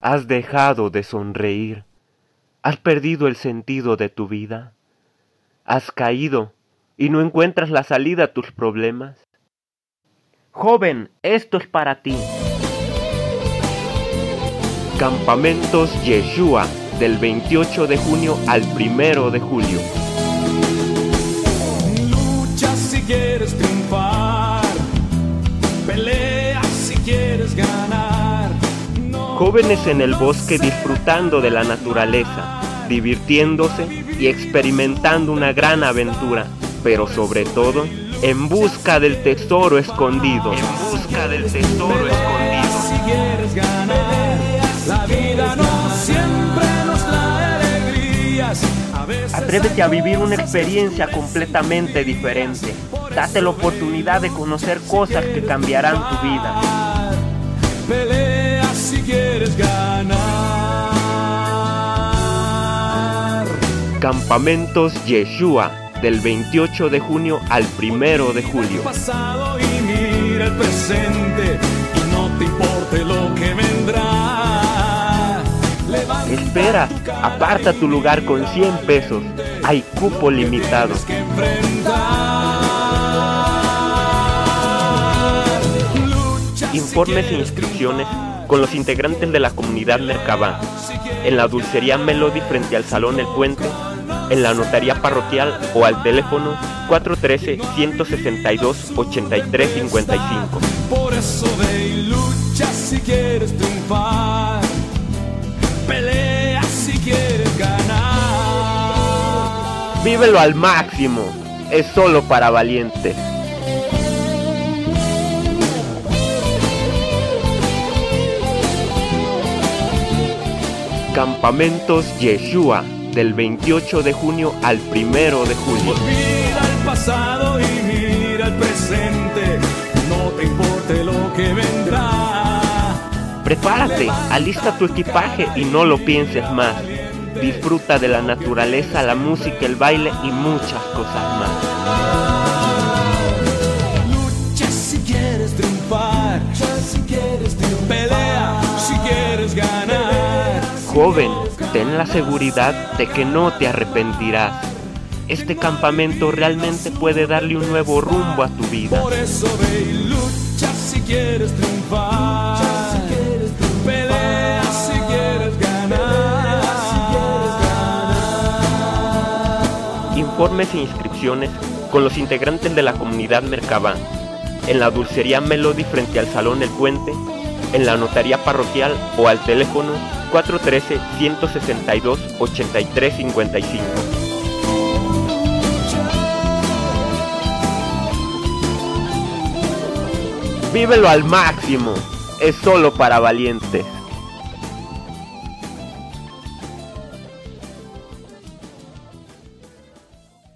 Has dejado de sonreír. Has perdido el sentido de tu vida. Has caído y no encuentras la salida a tus problemas. Joven, esto es para ti. Campamentos Yeshua del 28 de junio al 1 de julio. Lucha si quieres triunfar, Jóvenes en el bosque disfrutando de la naturaleza, divirtiéndose y experimentando una gran aventura, pero sobre todo en busca del tesoro escondido. En busca del tesoro escondido. si quieres ganar. La vida no siempre nos trae alegrías. Atrévete a vivir una experiencia completamente diferente. Date la oportunidad de conocer cosas que cambiarán tu vida. Quieres ganar. Campamentos Yeshua del 28 de junio al 1 de julio. pasado y mira el presente y no te importe lo que vendrá. Levanta Espera, aparta tu lugar con 100 pesos. Hay cupo limitado. Informes e inscripciones. Con los integrantes de la comunidad Mercabá. En la dulcería Melody frente al Salón El Puente, en la notaría parroquial o al teléfono 413-162-8355. Por eso ve y lucha si quieres triunfar. Pelea si quieres ganar. Vívelo al máximo. Es solo para valientes. Campamentos Yeshua del 28 de junio al 1 de julio. Olvida el pasado y mira el presente. No te importe lo que vendrá. Prepárate, alista tu equipaje y no lo pienses más. Disfruta de la naturaleza, la música, el baile y muchas cosas más. Joven, ten la seguridad de que no te arrepentirás. Este campamento realmente puede darle un nuevo rumbo a tu vida. Por eso ve y lucha si quieres triunfar. Pelea si quieres ganar. Informes e inscripciones con los integrantes de la comunidad Mercabá. En la dulcería Melody frente al Salón El Puente, en la notaría parroquial o al teléfono 413-162-8355. Vívelo al máximo. Es solo para valientes.